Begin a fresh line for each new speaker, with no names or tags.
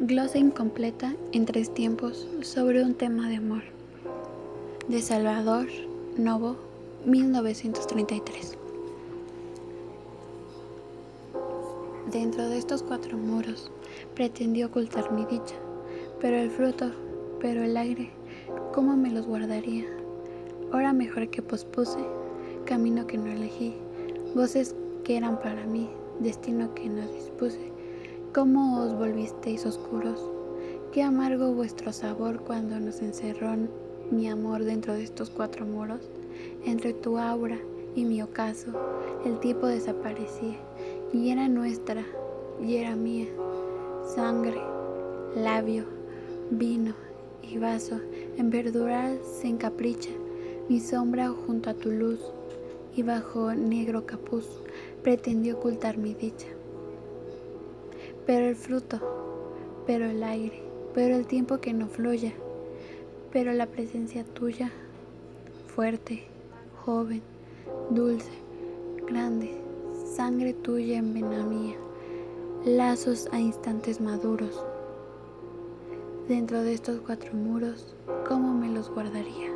Glosa incompleta en tres tiempos sobre un tema de amor. De Salvador Novo, 1933. Dentro de estos cuatro muros pretendí ocultar mi dicha, pero el fruto, pero el aire, ¿cómo me los guardaría? Hora mejor que pospuse, camino que no elegí, voces que eran para mí, destino que no dispuse ¿Cómo os volvisteis oscuros? Qué amargo vuestro sabor cuando nos encerró mi amor dentro de estos cuatro muros. Entre tu aura y mi ocaso, el tiempo desaparecía y era nuestra y era mía. Sangre, labio, vino y vaso, en verdura se encapricha mi sombra junto a tu luz y bajo negro capuz pretendió ocultar mi dicha pero el fruto, pero el aire, pero el tiempo que no fluya, pero la presencia tuya, fuerte, joven, dulce, grande, sangre tuya en vena mía, lazos a instantes maduros. Dentro de estos cuatro muros, ¿cómo me los guardaría?